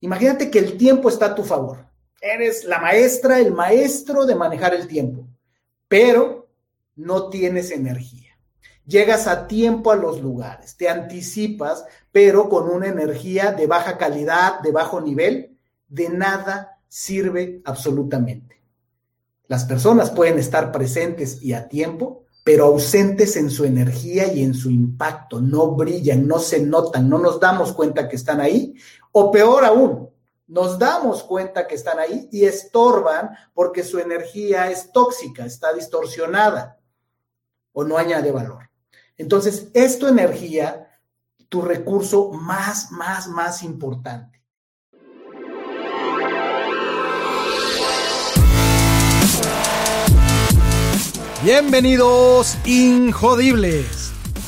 Imagínate que el tiempo está a tu favor. Eres la maestra, el maestro de manejar el tiempo, pero no tienes energía. Llegas a tiempo a los lugares, te anticipas, pero con una energía de baja calidad, de bajo nivel, de nada sirve absolutamente. Las personas pueden estar presentes y a tiempo, pero ausentes en su energía y en su impacto, no brillan, no se notan, no nos damos cuenta que están ahí, o peor aún, nos damos cuenta que están ahí y estorban porque su energía es tóxica, está distorsionada o no añade valor. Entonces, es tu energía, tu recurso más, más, más importante. Bienvenidos, Injodibles.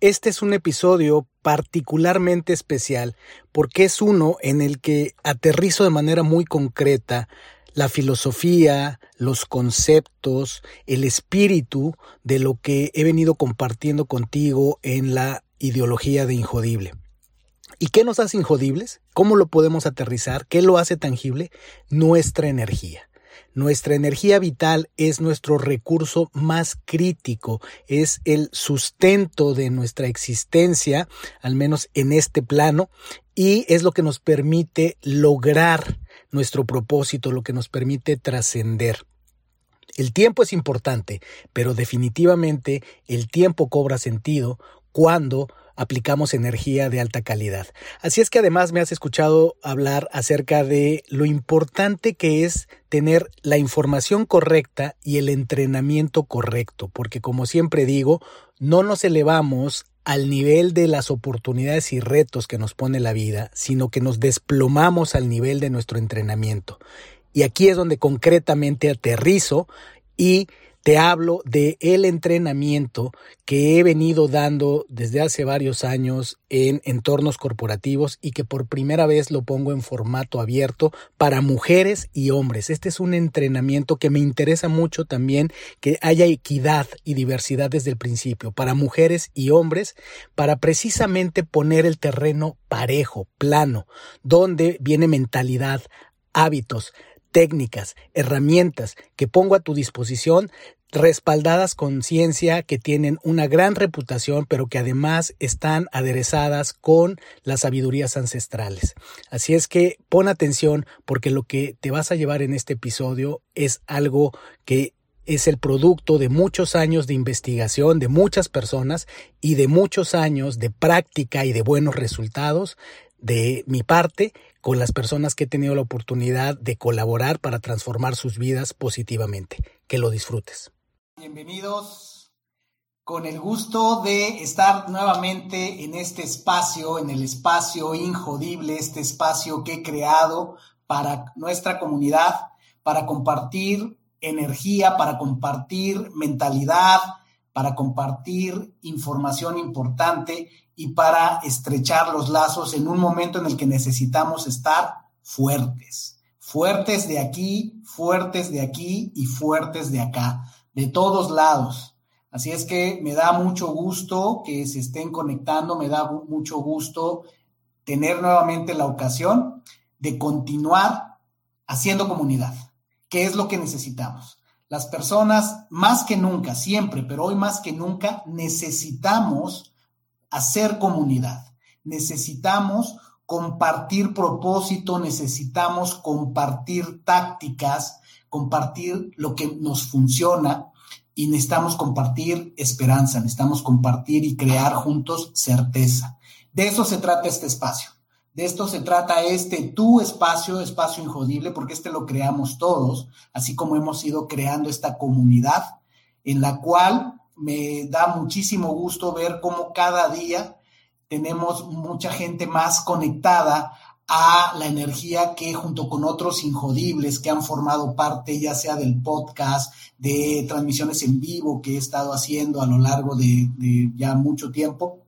Este es un episodio particularmente especial porque es uno en el que aterrizo de manera muy concreta la filosofía, los conceptos, el espíritu de lo que he venido compartiendo contigo en la ideología de Injodible. ¿Y qué nos hace injodibles? ¿Cómo lo podemos aterrizar? ¿Qué lo hace tangible? Nuestra energía. Nuestra energía vital es nuestro recurso más crítico, es el sustento de nuestra existencia, al menos en este plano, y es lo que nos permite lograr nuestro propósito, lo que nos permite trascender. El tiempo es importante, pero definitivamente el tiempo cobra sentido cuando aplicamos energía de alta calidad. Así es que además me has escuchado hablar acerca de lo importante que es tener la información correcta y el entrenamiento correcto, porque como siempre digo, no nos elevamos al nivel de las oportunidades y retos que nos pone la vida, sino que nos desplomamos al nivel de nuestro entrenamiento. Y aquí es donde concretamente aterrizo y te hablo de el entrenamiento que he venido dando desde hace varios años en entornos corporativos y que por primera vez lo pongo en formato abierto para mujeres y hombres. Este es un entrenamiento que me interesa mucho también que haya equidad y diversidad desde el principio para mujeres y hombres para precisamente poner el terreno parejo, plano, donde viene mentalidad, hábitos, técnicas, herramientas que pongo a tu disposición respaldadas con ciencia que tienen una gran reputación, pero que además están aderezadas con las sabidurías ancestrales. Así es que pon atención porque lo que te vas a llevar en este episodio es algo que es el producto de muchos años de investigación de muchas personas y de muchos años de práctica y de buenos resultados de mi parte con las personas que he tenido la oportunidad de colaborar para transformar sus vidas positivamente. Que lo disfrutes. Bienvenidos con el gusto de estar nuevamente en este espacio, en el espacio injodible, este espacio que he creado para nuestra comunidad, para compartir energía, para compartir mentalidad, para compartir información importante y para estrechar los lazos en un momento en el que necesitamos estar fuertes, fuertes de aquí, fuertes de aquí y fuertes de acá de todos lados. Así es que me da mucho gusto que se estén conectando, me da mucho gusto tener nuevamente la ocasión de continuar haciendo comunidad, que es lo que necesitamos. Las personas, más que nunca, siempre, pero hoy más que nunca, necesitamos hacer comunidad. Necesitamos compartir propósito, necesitamos compartir tácticas, compartir lo que nos funciona y necesitamos compartir esperanza, necesitamos compartir y crear juntos certeza. De eso se trata este espacio. De esto se trata este tu espacio, espacio injodible, porque este lo creamos todos, así como hemos ido creando esta comunidad en la cual me da muchísimo gusto ver cómo cada día tenemos mucha gente más conectada a la energía que junto con otros injodibles que han formado parte ya sea del podcast, de transmisiones en vivo que he estado haciendo a lo largo de, de ya mucho tiempo,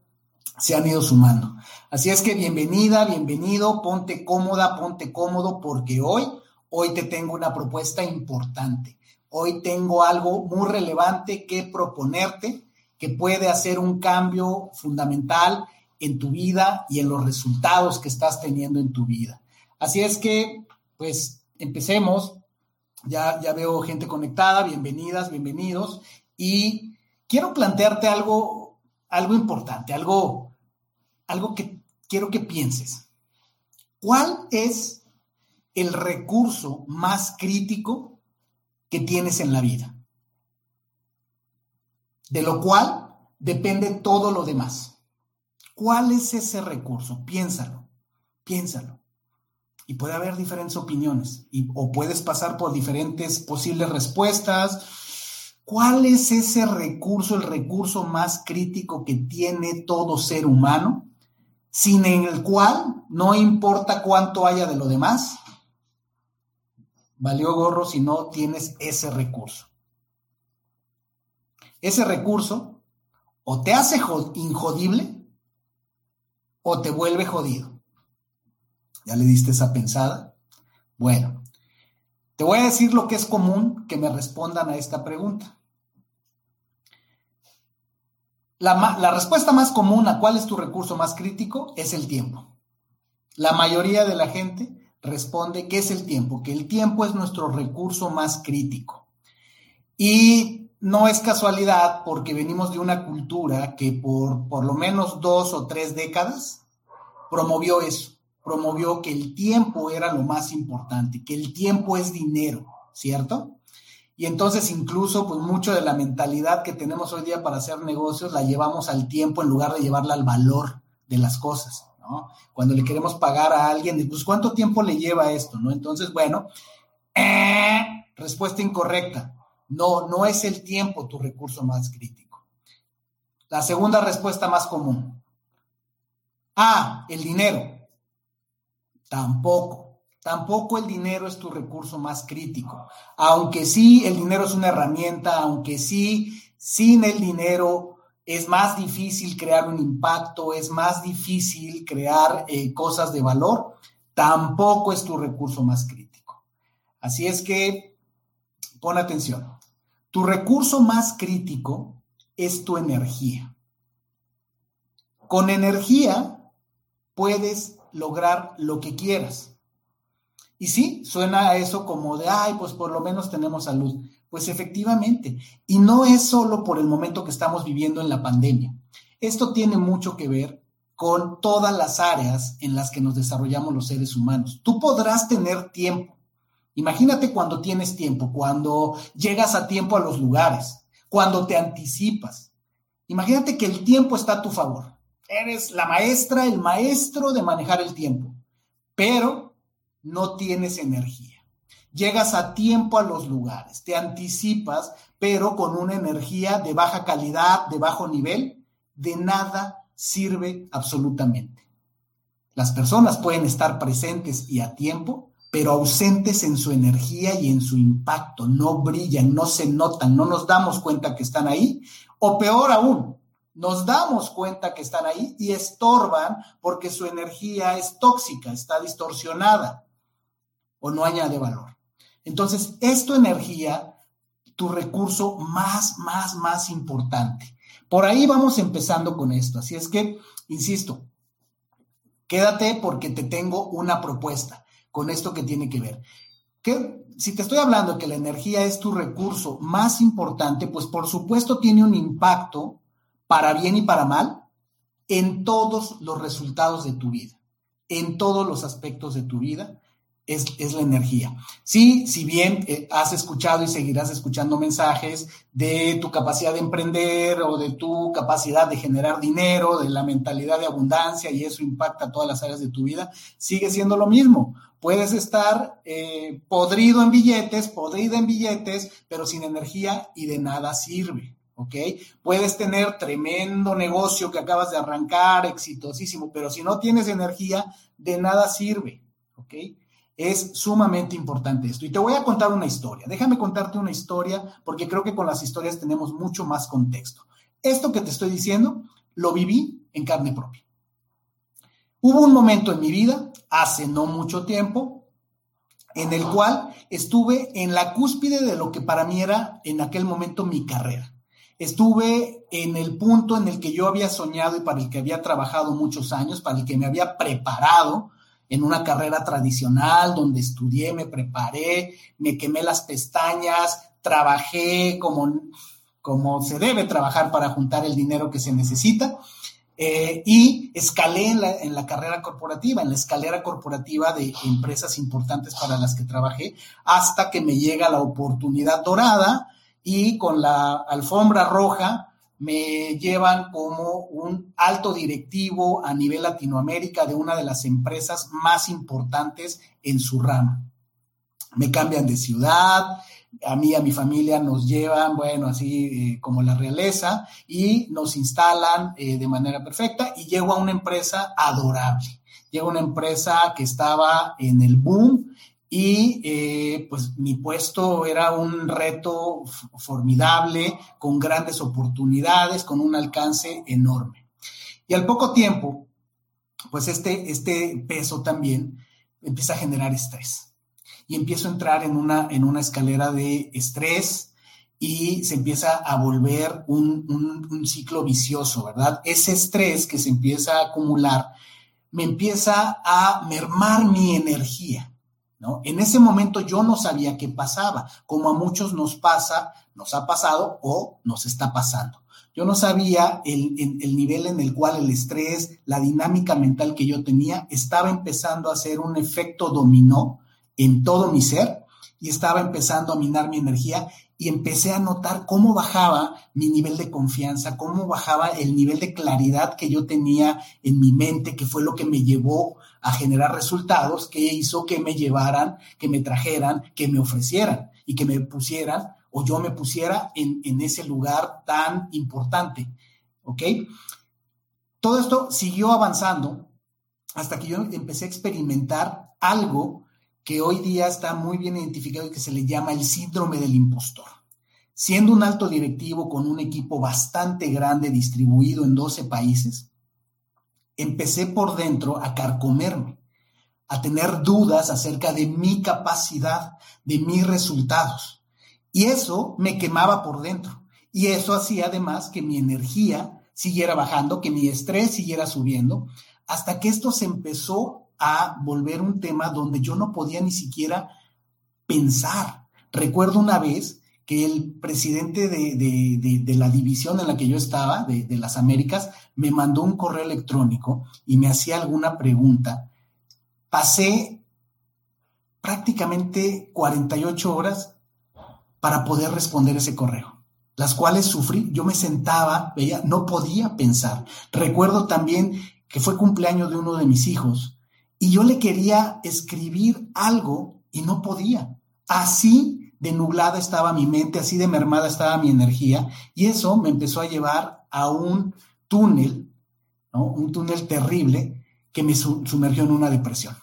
se han ido sumando. Así es que bienvenida, bienvenido, ponte cómoda, ponte cómodo porque hoy, hoy te tengo una propuesta importante. Hoy tengo algo muy relevante que proponerte que puede hacer un cambio fundamental en tu vida y en los resultados que estás teniendo en tu vida. Así es que, pues, empecemos. Ya, ya veo gente conectada, bienvenidas, bienvenidos. Y quiero plantearte algo, algo importante, algo, algo que quiero que pienses. ¿Cuál es el recurso más crítico que tienes en la vida? De lo cual depende todo lo demás. ¿Cuál es ese recurso? Piénsalo, piénsalo. Y puede haber diferentes opiniones y, o puedes pasar por diferentes posibles respuestas. ¿Cuál es ese recurso, el recurso más crítico que tiene todo ser humano, sin el cual no importa cuánto haya de lo demás? Valió gorro si no tienes ese recurso. Ese recurso o te hace injodible o te vuelve jodido. ¿Ya le diste esa pensada? Bueno, te voy a decir lo que es común que me respondan a esta pregunta. La, la, respuesta más común a cuál es tu recurso más crítico es el tiempo. La mayoría de la gente responde que es el tiempo, que el tiempo es nuestro recurso más crítico. Y no es casualidad porque venimos de una cultura que por por lo menos dos o tres décadas promovió eso, promovió que el tiempo era lo más importante, que el tiempo es dinero, ¿cierto? Y entonces incluso pues mucho de la mentalidad que tenemos hoy día para hacer negocios la llevamos al tiempo en lugar de llevarla al valor de las cosas, ¿no? Cuando le queremos pagar a alguien, pues ¿cuánto tiempo le lleva esto, no? Entonces, bueno, eh, respuesta incorrecta no, no es el tiempo tu recurso más crítico. La segunda respuesta más común. Ah, el dinero. Tampoco. Tampoco el dinero es tu recurso más crítico. Aunque sí, el dinero es una herramienta, aunque sí, sin el dinero es más difícil crear un impacto, es más difícil crear eh, cosas de valor, tampoco es tu recurso más crítico. Así es que pon atención. Tu recurso más crítico es tu energía. Con energía puedes lograr lo que quieras. Y sí, suena eso como de, ay, pues por lo menos tenemos salud. Pues efectivamente, y no es solo por el momento que estamos viviendo en la pandemia. Esto tiene mucho que ver con todas las áreas en las que nos desarrollamos los seres humanos. Tú podrás tener tiempo, Imagínate cuando tienes tiempo, cuando llegas a tiempo a los lugares, cuando te anticipas. Imagínate que el tiempo está a tu favor. Eres la maestra, el maestro de manejar el tiempo, pero no tienes energía. Llegas a tiempo a los lugares, te anticipas, pero con una energía de baja calidad, de bajo nivel, de nada sirve absolutamente. Las personas pueden estar presentes y a tiempo, pero ausentes en su energía y en su impacto, no brillan, no se notan, no nos damos cuenta que están ahí, o peor aún, nos damos cuenta que están ahí y estorban porque su energía es tóxica, está distorsionada o no añade valor. Entonces, es tu energía, tu recurso más, más, más importante. Por ahí vamos empezando con esto. Así es que, insisto, quédate porque te tengo una propuesta con esto que tiene que ver. Que si te estoy hablando que la energía es tu recurso más importante, pues por supuesto tiene un impacto para bien y para mal en todos los resultados de tu vida, en todos los aspectos de tu vida es, la energía. Sí, si bien eh, has escuchado y seguirás escuchando mensajes de tu capacidad de emprender o de tu capacidad de generar dinero, de la mentalidad de abundancia y eso impacta todas las áreas de tu vida, sigue siendo lo mismo. Puedes estar eh, podrido en billetes, podrida en billetes, pero sin energía y de nada sirve. ¿ok? Puedes tener tremendo negocio que acabas de arrancar, exitosísimo, pero si no tienes energía, de nada sirve, ¿ok? Es sumamente importante esto. Y te voy a contar una historia. Déjame contarte una historia porque creo que con las historias tenemos mucho más contexto. Esto que te estoy diciendo, lo viví en carne propia. Hubo un momento en mi vida, hace no mucho tiempo, en el cual estuve en la cúspide de lo que para mí era en aquel momento mi carrera. Estuve en el punto en el que yo había soñado y para el que había trabajado muchos años, para el que me había preparado en una carrera tradicional donde estudié, me preparé, me quemé las pestañas, trabajé como, como se debe trabajar para juntar el dinero que se necesita eh, y escalé en la, en la, carrera corporativa, en la escalera corporativa de empresas importantes para las que trabajé, hasta que me llega la oportunidad dorada y con la alfombra roja me llevan como un alto directivo a nivel Latinoamérica de una de las empresas más importantes en su rama. Me cambian de ciudad, a mí a mi familia nos llevan, bueno, así eh, como la realeza, y nos instalan eh, de manera perfecta y llego a una empresa adorable. Llego a una empresa que estaba en el boom y eh, pues mi puesto era un reto formidable, con grandes oportunidades, con un alcance enorme. Y al poco tiempo, pues este, este peso también empieza a generar estrés y empiezo a entrar en una, en una escalera de estrés y se empieza a volver un, un, ciclo vicioso, ¿verdad? Ese estrés que se empieza a acumular me empieza a mermar mi energía, En ese momento yo no sabía qué pasaba, como a muchos nos pasa, nos ha pasado o nos está pasando. Yo no sabía el, el, nivel en el cual el estrés, la dinámica mental que yo tenía, estaba empezando a hacer un efecto dominó en todo mi ser y estaba empezando a minar mi energía y empecé a notar cómo bajaba mi nivel de confianza, cómo bajaba el nivel de claridad que yo tenía en mi mente, que fue lo que me llevó a generar resultados, que hizo que me llevaran, que me trajeran, que me ofrecieran y que me pusieran o yo me pusiera en, en ese lugar tan importante. ¿Ok? Todo esto siguió avanzando hasta que yo empecé a experimentar algo que hoy día está muy bien identificado y que se le llama el síndrome del impostor. Siendo un alto directivo con un equipo bastante grande distribuido en 12 países, empecé por dentro a carcomerme, a tener dudas acerca de mi capacidad, de mis resultados. Y eso me quemaba por dentro. Y eso hacía además que mi energía siguiera bajando, que mi estrés siguiera subiendo, hasta que esto se empezó a volver un tema donde yo no podía ni siquiera pensar. Recuerdo una vez que el presidente de, la división en la que yo estaba, de, de las Américas, me mandó un correo electrónico y me hacía alguna pregunta. Pasé prácticamente 48 horas para poder responder ese correo, las cuales sufrí. Yo me sentaba, veía, no podía pensar. Recuerdo también que fue cumpleaños de uno de mis hijos y yo le quería escribir algo y no podía. Así de nublada estaba mi mente, así de mermada estaba mi energía, y eso me empezó a llevar a un túnel, un túnel terrible que me sumergió en una depresión.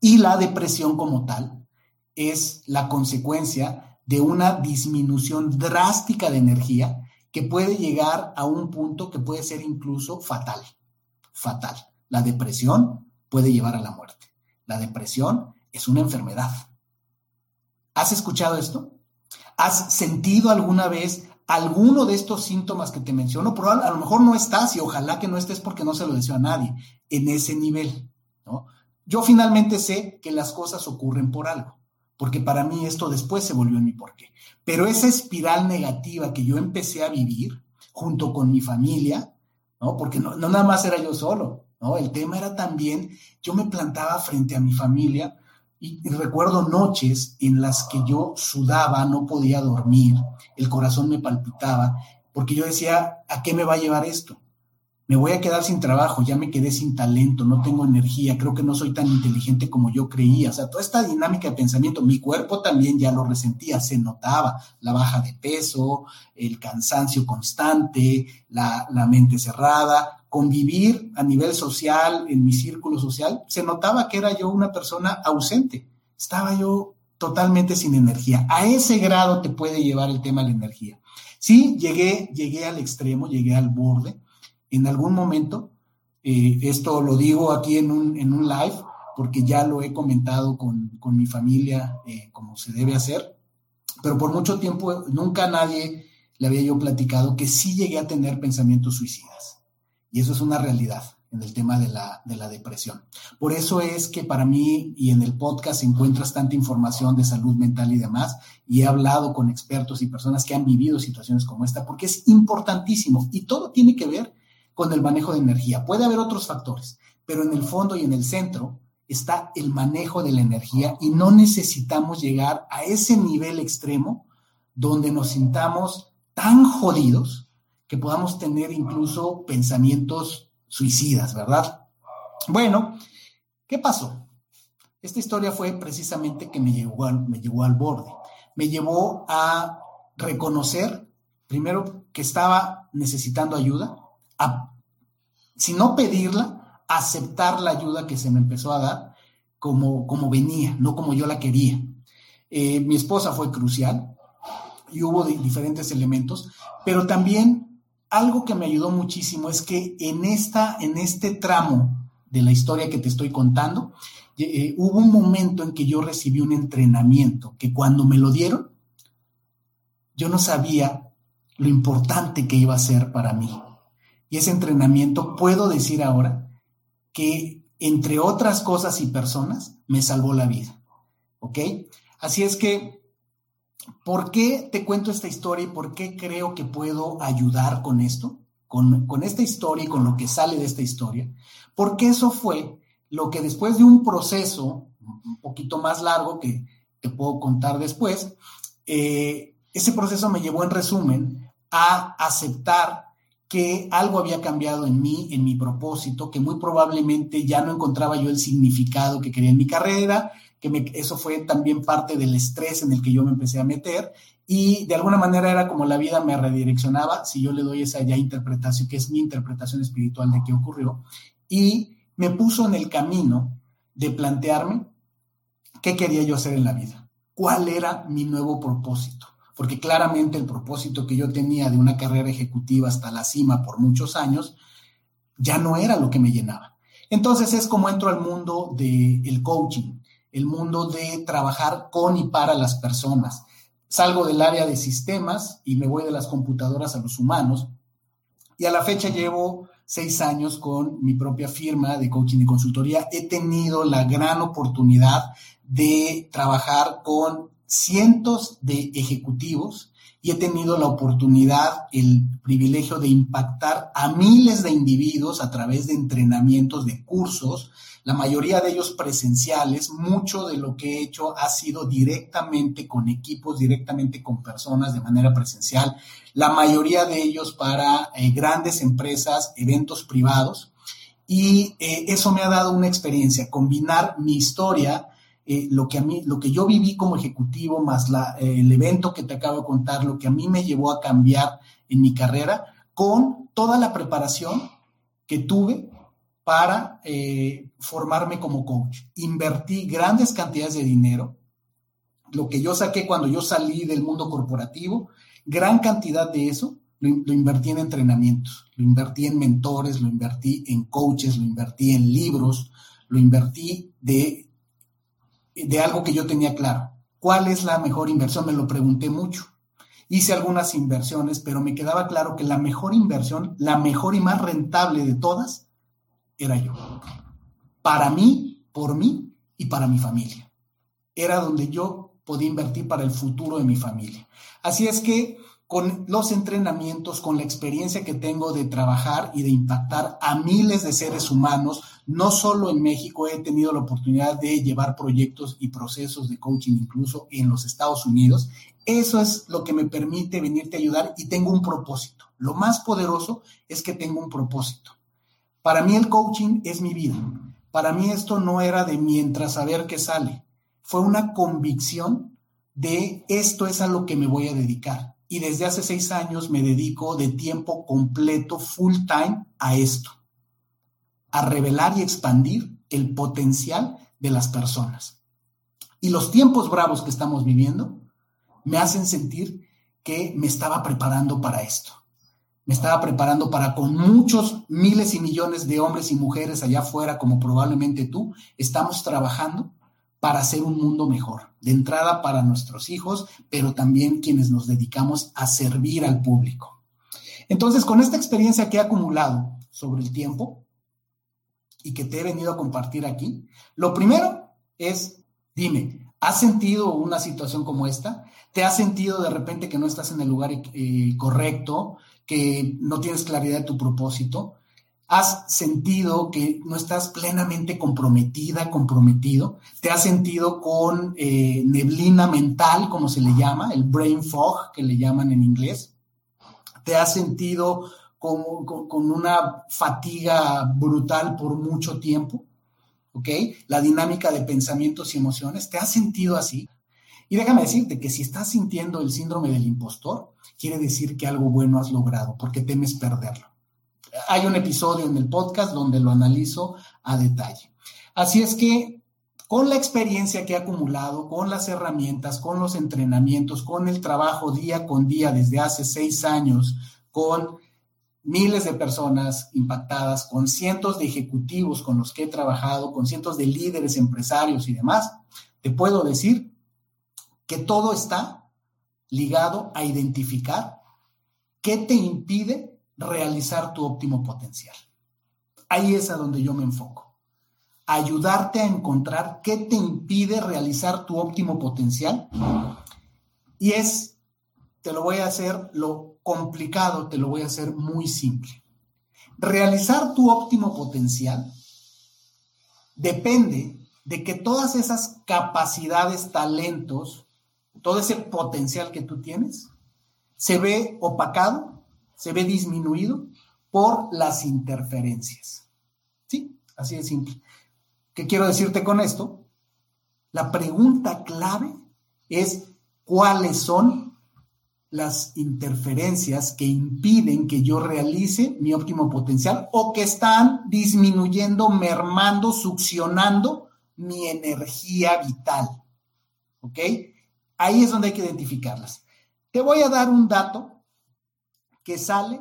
Y la depresión como tal es la consecuencia de una disminución drástica de energía que puede llegar a un punto que puede ser incluso fatal. Fatal. La depresión puede llevar a la muerte. La depresión es una enfermedad. ¿Has escuchado esto? ¿Has sentido alguna vez alguno de estos síntomas que te menciono? Probable, a lo mejor no estás y ojalá que no estés porque no se lo deseo a nadie en ese nivel. ¿no? Yo finalmente sé que las cosas ocurren por algo, porque para mí esto después se volvió en mi porqué. Pero esa espiral negativa que yo empecé a vivir junto con mi familia, ¿no? porque no, no nada más era yo solo, ¿no? El tema era también, yo me plantaba frente a mi familia y, recuerdo noches en las que yo sudaba, no podía dormir, el corazón me palpitaba, porque yo decía, ¿a qué me va a llevar esto? Me voy a quedar sin trabajo, ya me quedé sin talento, no tengo energía, creo que no soy tan inteligente como yo creía. O sea, toda esta dinámica de pensamiento, mi cuerpo también ya lo resentía, se notaba la baja de peso, el cansancio constante, la, la mente cerrada, convivir a nivel social, en mi círculo social, se notaba que era yo una persona ausente. Estaba yo totalmente sin energía. A ese grado te puede llevar el tema de la energía. Sí, llegué, llegué al extremo, llegué al borde en algún momento, eh, esto lo digo aquí en un, en un, live, porque ya lo he comentado con, con mi familia eh, como se debe hacer, pero por mucho tiempo nunca a nadie le había yo platicado que sí llegué a tener pensamientos suicidas. Y eso es una realidad en el tema de la, de la depresión. Por eso es que para mí y en el podcast encuentras tanta información de salud mental y demás, y he hablado con expertos y personas que han vivido situaciones como esta, porque es importantísimo y todo tiene que ver con el manejo de energía. Puede haber otros factores, pero en el fondo y en el centro está el manejo de la energía y no necesitamos llegar a ese nivel extremo donde nos sintamos tan jodidos que podamos tener incluso pensamientos suicidas, ¿verdad? Bueno, ¿qué pasó? Esta historia fue precisamente que me llevó al, me llevó al borde. Me llevó a reconocer, primero, que estaba necesitando ayuda, si no pedirla, aceptar la ayuda que se me empezó a dar como, como venía, no como yo la quería. Eh, mi esposa fue crucial y hubo diferentes elementos, pero también algo que me ayudó muchísimo es que en, esta, en este tramo de la historia que te estoy contando, eh, hubo un momento en que yo recibí un entrenamiento que cuando me lo dieron, yo no sabía lo importante que iba a ser para mí y ese entrenamiento, puedo decir ahora que, entre otras cosas y personas, me salvó la vida. ¿Ok? Así es que, ¿por qué te cuento esta historia y por qué creo que puedo ayudar con esto? Con, con esta historia y con lo que sale de esta historia. Porque eso fue lo que después de un proceso un poquito más largo que te puedo contar después, eh, ese proceso me llevó en resumen a aceptar que algo había cambiado en mí, en mi propósito, que muy probablemente ya no encontraba yo el significado que quería en mi carrera, que eso fue también parte del estrés en el que yo me empecé a meter. Y de alguna manera era como la vida me redireccionaba, si yo le doy esa ya interpretación, que es mi interpretación espiritual de qué ocurrió, y me puso en el camino de plantearme qué quería yo hacer en la vida, cuál era mi nuevo propósito porque claramente el propósito que yo tenía de una carrera ejecutiva hasta la cima por muchos años ya no era lo que me llenaba. Entonces es como entro al mundo del coaching, el mundo de trabajar con y para las personas. Salgo del área de sistemas y me voy de las computadoras a los humanos. Y a la fecha llevo seis años con mi propia firma de coaching y consultoría. He tenido la gran oportunidad de trabajar con cientos de ejecutivos y he tenido la oportunidad, el privilegio de impactar a miles de individuos a través de entrenamientos, de cursos, la mayoría de ellos presenciales. Mucho de lo que he hecho ha sido directamente con equipos, directamente con personas de manera presencial, la mayoría de ellos para eh, grandes empresas, eventos privados. Y eh, eso me ha dado una experiencia, combinar mi historia, eh, lo, que a mí, lo que yo viví como ejecutivo, más eh, el evento que te acabo de contar, lo que a mí me llevó a cambiar en mi carrera, con toda la preparación que tuve para eh, formarme como coach. Invertí grandes cantidades de dinero, lo que yo saqué cuando yo salí del mundo corporativo, gran cantidad de eso lo, lo, invertí en entrenamientos, lo invertí en mentores, lo invertí en coaches, lo invertí en libros, lo invertí de de algo que yo tenía claro. ¿Cuál es la mejor inversión? Me lo pregunté mucho. Hice algunas inversiones, pero me quedaba claro que la mejor inversión, la mejor y más rentable de todas, era yo. Para mí, por mí y para mi familia. Era donde yo podía invertir para el futuro de mi familia. Así es que con los entrenamientos, con la experiencia que tengo de trabajar y de impactar a miles de seres humanos, no solo en México, he tenido la oportunidad de llevar proyectos y procesos de coaching incluso en los Estados Unidos. Eso es lo que me permite venirte a ayudar y tengo un propósito. Lo más poderoso es que tengo un propósito. Para mí el coaching es mi vida. Para mí esto no era de mientras a ver qué sale. Fue una convicción de esto es a lo que me voy a dedicar. Y desde hace seis años me dedico de tiempo completo, full time, a esto. A revelar y expandir el potencial de las personas. Y los tiempos bravos que estamos viviendo me hacen sentir que me estaba preparando para esto me estaba preparando para con muchos miles y millones de hombres y mujeres allá afuera, como probablemente tú, estamos trabajando para hacer un mundo mejor, de entrada para nuestros hijos, pero también quienes nos dedicamos a servir al público. Entonces, con esta experiencia que he acumulado sobre el tiempo y que te he venido a compartir aquí, lo primero es, dime, ¿has sentido una situación como esta? ¿Te has sentido de repente que no estás en el lugar eh, correcto? que no tienes claridad de tu propósito, has sentido que no estás plenamente comprometida, comprometido, te has sentido con eh, neblina mental, como se le llama, el brain fog, que le llaman en inglés, te has sentido con, con una fatiga brutal por mucho tiempo, ¿ok? La dinámica de pensamientos y emociones, ¿te has sentido así? Y déjame decirte que si estás sintiendo el síndrome del impostor, quiere decir que algo bueno has logrado porque temes perderlo. Hay un episodio en el podcast donde lo analizo a detalle. Así es que con la experiencia que he acumulado, con las herramientas, con los entrenamientos, con el trabajo día con día desde hace seis años, con miles de personas impactadas, con cientos de ejecutivos con los que he trabajado, con cientos de líderes, empresarios y demás, te puedo decir que todo está ligado a identificar qué te impide realizar tu óptimo potencial. Ahí es a donde yo me enfoco. Ayudarte a encontrar qué te impide realizar tu óptimo potencial. Y es, te lo voy a hacer, lo complicado, te lo voy a hacer muy simple. Realizar tu óptimo potencial depende de que todas esas capacidades, talentos, todo ese potencial que tú tienes se ve opacado, se ve disminuido por las interferencias. ¿Sí? Así de simple. ¿Qué quiero decirte con esto? La pregunta clave es cuáles son las interferencias que impiden que yo realice mi óptimo potencial o que están disminuyendo, mermando, succionando mi energía vital. ¿Ok? Ahí es donde hay que identificarlas. Te voy a dar un dato que sale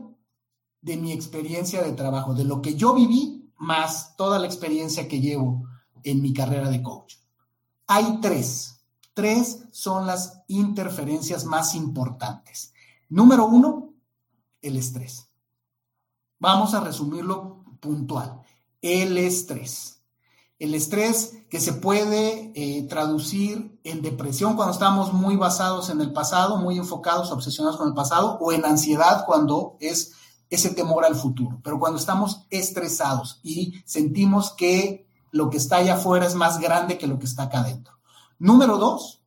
de mi experiencia de trabajo, de lo que yo viví, más toda la experiencia que llevo en mi carrera de coach. Hay tres. Tres son las interferencias más importantes. Número uno, el estrés. Vamos a resumirlo puntual. El estrés. El estrés que se puede eh, traducir en depresión cuando estamos muy basados en el pasado, muy enfocados, obsesionados con el pasado, o en ansiedad cuando es ese temor al futuro. Pero cuando estamos estresados y sentimos que lo que está allá afuera es más grande que lo que está acá adentro. Número dos,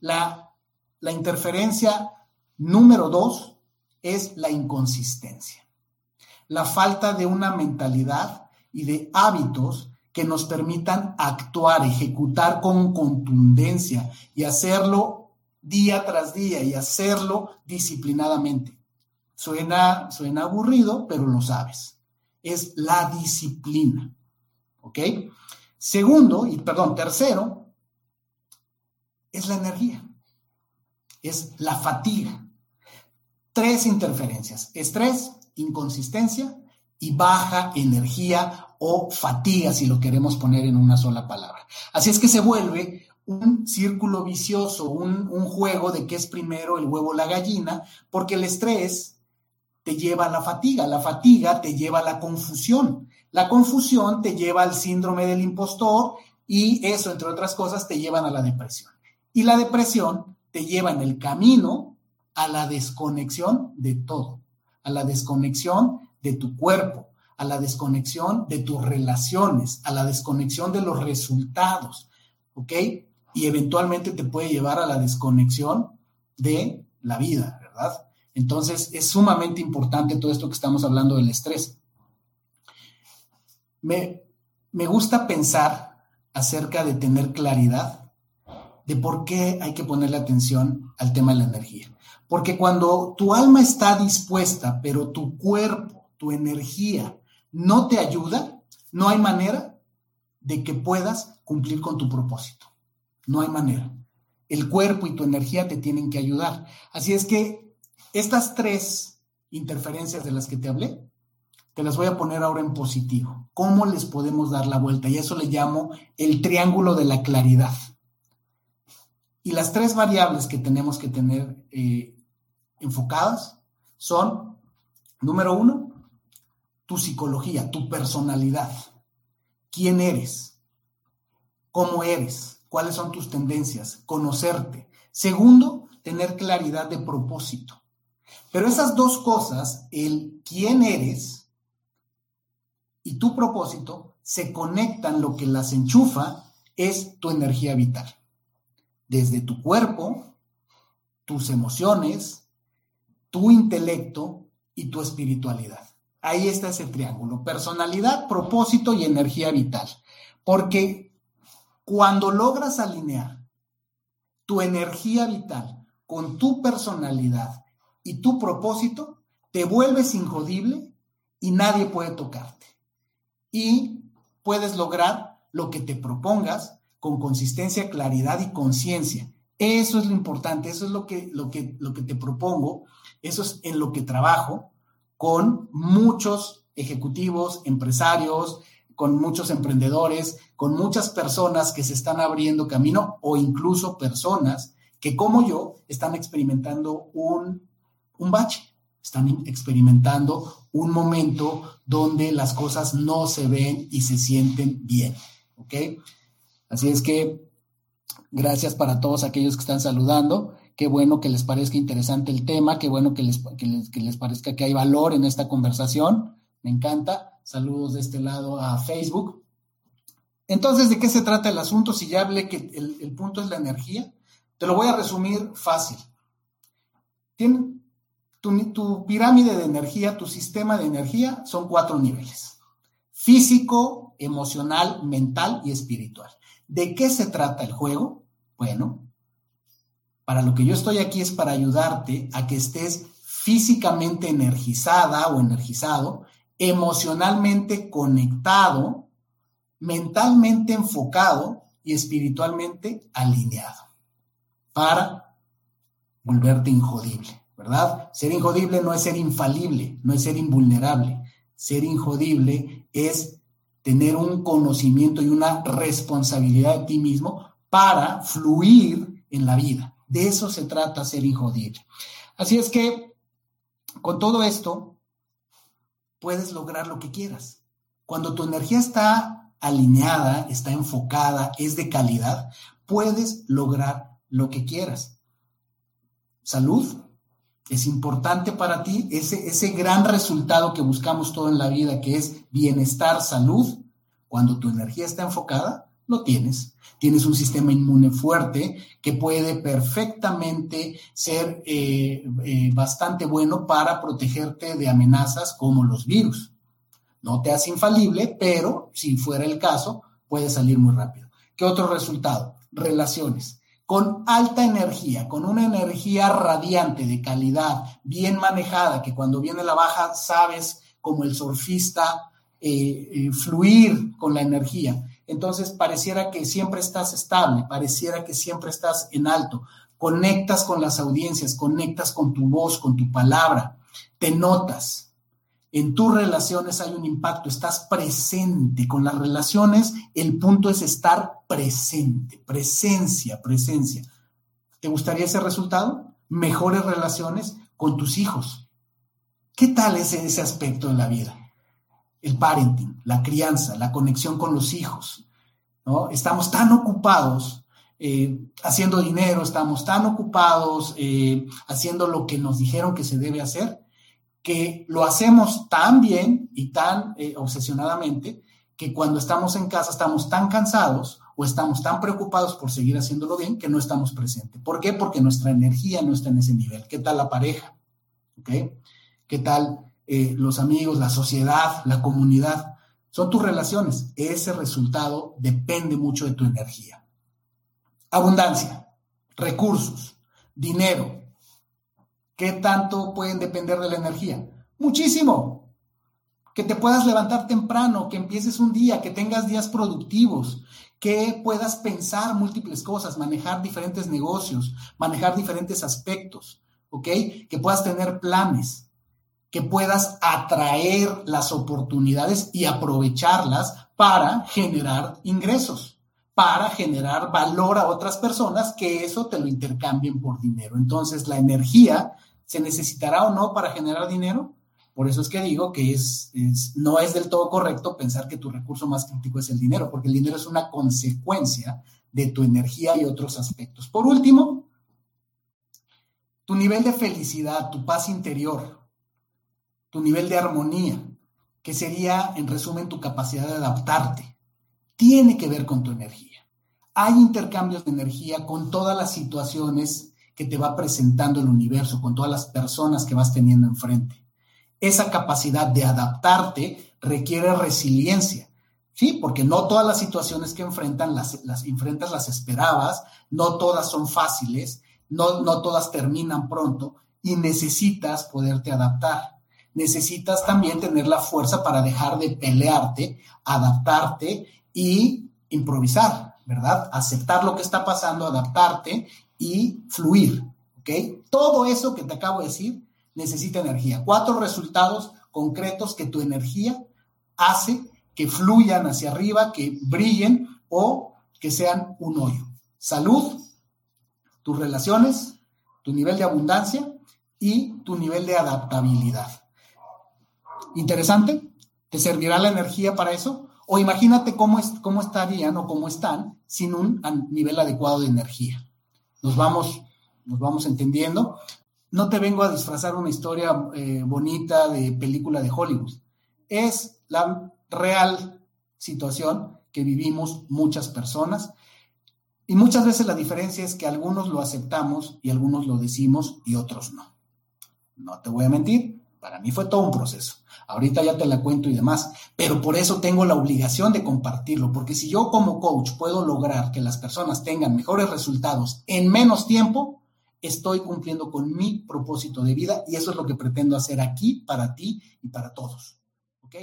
la, la interferencia número dos es la inconsistencia. La falta de una mentalidad y de hábitos que nos permitan actuar, ejecutar con contundencia y hacerlo día tras día y hacerlo disciplinadamente. Suena, suena aburrido, pero lo sabes. Es la disciplina. ¿Ok? Segundo, y perdón, tercero, es la energía. Es la fatiga. Tres interferencias. Estrés, inconsistencia y baja energía o fatiga, si lo queremos poner en una sola palabra. Así es que se vuelve un círculo vicioso, un, juego de qué es primero el huevo o la gallina, porque el estrés te lleva a la fatiga, la fatiga te lleva a la confusión, la confusión te lleva al síndrome del impostor y eso, entre otras cosas, te llevan a la depresión. Y la depresión te lleva en el camino a la desconexión de todo, a la desconexión de tu cuerpo, a la desconexión de tus relaciones, a la desconexión de los resultados, ¿ok? Y eventualmente te puede llevar a la desconexión de la vida, ¿verdad? Entonces es sumamente importante todo esto que estamos hablando del estrés. Me, me gusta pensar acerca de tener claridad de por qué hay que ponerle atención al tema de la energía. Porque cuando tu alma está dispuesta, pero tu cuerpo, tu energía no te ayuda, no hay manera de que puedas cumplir con tu propósito. No hay manera. El cuerpo y tu energía te tienen que ayudar. Así es que estas tres interferencias de las que te hablé, te las voy a poner ahora en positivo. ¿Cómo les podemos dar la vuelta? Y eso le llamo el triángulo de la claridad. Y las tres variables que tenemos que tener eh, enfocadas son, número uno, tu psicología, tu personalidad. ¿Quién eres? ¿Cómo eres? ¿Cuáles son tus tendencias? Conocerte. Segundo, tener claridad de propósito. Pero esas dos cosas, el quién eres y tu propósito, se conectan, lo que las enchufa es tu energía vital. Desde tu cuerpo, tus emociones, tu intelecto y tu espiritualidad. Ahí está ese triángulo, personalidad, propósito y energía vital. Porque cuando logras alinear tu energía vital con tu personalidad y tu propósito, te vuelves injodible y nadie puede tocarte. Y puedes lograr lo que te propongas con consistencia, claridad y conciencia. Eso es lo importante, eso es lo que, lo, que, lo que te propongo, eso es en lo que trabajo con muchos ejecutivos, empresarios, con muchos emprendedores, con muchas personas que se están abriendo camino o incluso personas que como yo están experimentando un, un bache, están experimentando un momento donde las cosas no se ven y se sienten bien. ¿Ok? Así es que gracias para todos aquellos que están saludando. Qué bueno que les parezca interesante el tema, qué bueno que les, les, parezca que hay valor en esta conversación. Me encanta. Saludos de este lado a Facebook. Entonces, ¿de qué se trata el asunto? Si ya hablé que el, punto es la energía, te lo voy a resumir fácil. Tu, tu pirámide de energía, tu sistema de energía son cuatro niveles. Físico, emocional, mental y espiritual. ¿De qué se trata el juego? Bueno, para lo que yo estoy aquí es para ayudarte a que estés físicamente energizada o energizado, emocionalmente conectado, mentalmente enfocado y espiritualmente alineado para volverte injodible, ¿verdad? Ser injodible no es ser infalible, no es ser invulnerable. Ser injodible es tener un conocimiento y una responsabilidad de ti mismo para fluir en la vida. De eso se trata ser injodible. Así es que con todo esto puedes lograr lo que quieras. Cuando tu energía está alineada, está enfocada, es de calidad, puedes lograr lo que quieras. Salud es importante para ti, ese, ese gran resultado que buscamos todo en la vida, que es bienestar, salud, cuando tu energía está enfocada, lo tienes. Tienes un sistema inmune fuerte que puede perfectamente ser eh, eh, bastante bueno para protegerte de amenazas como los virus. No te hace infalible, pero si fuera el caso, puede salir muy rápido. ¿Qué otro resultado? Relaciones. Con alta energía, con una energía radiante, de calidad, bien manejada, que cuando viene la baja sabes como el surfista eh, fluir con la energía. Entonces pareciera que siempre estás estable, pareciera que siempre estás en alto, conectas con las audiencias, conectas con tu voz, con tu palabra, te notas. En tus relaciones hay un impacto, estás presente. Con las relaciones el punto es estar presente, presencia, presencia. ¿Te gustaría ese resultado? Mejores relaciones con tus hijos. ¿Qué tal es ese aspecto en la vida? el parenting, la crianza, la conexión con los hijos. ¿no? Estamos tan ocupados eh, haciendo dinero, estamos tan ocupados eh, haciendo lo que nos dijeron que se debe hacer, que lo hacemos tan bien y tan eh, obsesionadamente que cuando estamos en casa estamos tan cansados o estamos tan preocupados por seguir haciéndolo bien que no estamos presentes. ¿Por qué? Porque nuestra energía no está en ese nivel. ¿Qué tal la pareja? ¿Qué tal eh, los amigos, la sociedad, la comunidad. son tus relaciones. Ese resultado depende mucho de tu energía. Abundancia, recursos, dinero. ¿Qué tanto pueden depender de la energía? Muchísimo. Que te puedas levantar temprano, que empieces un día, que tengas días productivos, que puedas pensar múltiples cosas, manejar diferentes negocios, manejar diferentes aspectos, ¿ok? Que puedas tener planes, que puedas atraer las oportunidades y aprovecharlas para generar ingresos, para generar valor a otras personas, que eso te lo intercambien por dinero. Entonces, la energía se necesitará o no para generar dinero. Por eso es que digo que es, no es del todo correcto pensar que tu recurso más crítico es el dinero, porque el dinero es una consecuencia de tu energía y otros aspectos. Por último, tu nivel de felicidad, tu paz interior, tu nivel de armonía, que sería, en resumen, tu capacidad de adaptarte, tiene que ver con tu energía. Hay intercambios de energía con todas las situaciones que te va presentando el universo, con todas las personas que vas teniendo enfrente. Esa capacidad de adaptarte requiere resiliencia, ¿sí? Porque no todas las situaciones que enfrentan las, enfrentas las esperabas, no todas son fáciles, no, no todas terminan pronto y necesitas poderte adaptar necesitas también tener la fuerza para dejar de pelearte, adaptarte y improvisar, ¿verdad? Aceptar lo que está pasando, adaptarte y fluir, ¿ok? Todo eso que te acabo de decir necesita energía. Cuatro resultados concretos que tu energía hace que fluyan hacia arriba, que brillen o que sean un hoyo. Salud, tus relaciones, tu nivel de abundancia y tu nivel de adaptabilidad interesante, ¿te servirá la energía para eso? O imagínate cómo, es, cómo estarían o cómo están sin un nivel adecuado de energía. Nos vamos, nos vamos entendiendo. No te vengo a disfrazar una historia eh, bonita de película de Hollywood. Es la real situación que vivimos muchas personas. Y muchas veces la diferencia es que algunos lo aceptamos y algunos lo decimos y otros no. No te voy a mentir, para mí fue todo un proceso. Ahorita ya te la cuento y demás, pero por eso tengo la obligación de compartirlo, porque si yo como coach puedo lograr que las personas tengan mejores resultados en menos tiempo, estoy cumpliendo con mi propósito de vida y eso es lo que pretendo hacer aquí para ti y para todos. ¿Ok?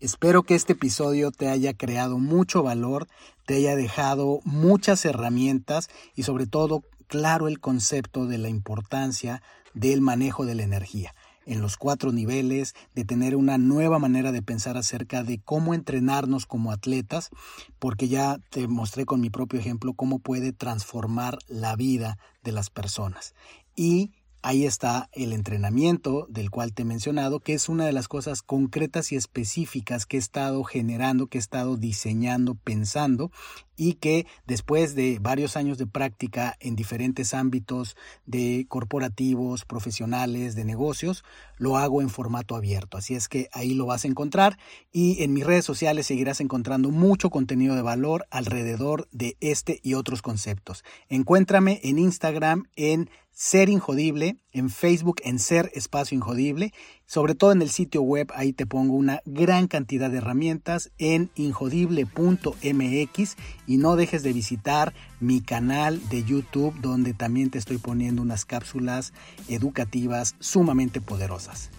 Espero que este episodio te haya creado mucho valor, te haya dejado muchas herramientas y sobre todo claro el concepto de la importancia del manejo de la energía en los cuatro niveles, de tener una nueva manera de pensar acerca de cómo entrenarnos como atletas, porque ya te mostré con mi propio ejemplo cómo puede transformar la vida de las personas. Y ahí está el entrenamiento del cual te he mencionado, que es una de las cosas concretas y específicas que he estado generando, que he estado diseñando, pensando y que después de varios años de práctica en diferentes ámbitos de corporativos, profesionales, de negocios, lo hago en formato abierto. Así es que ahí lo vas a encontrar y en mis redes sociales seguirás encontrando mucho contenido de valor alrededor de este y otros conceptos. Encuéntrame en Instagram en ser Injodible, en Facebook en Ser Espacio Injodible, sobre todo en el sitio web, ahí te pongo una gran cantidad de herramientas en injodible.mx y no dejes de visitar mi canal de YouTube donde también te estoy poniendo unas cápsulas educativas sumamente poderosas.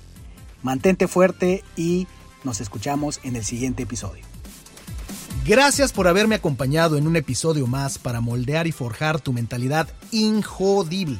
Mantente fuerte y nos escuchamos en el siguiente episodio. Gracias por haberme acompañado en un episodio más para moldear y forjar tu mentalidad injodible.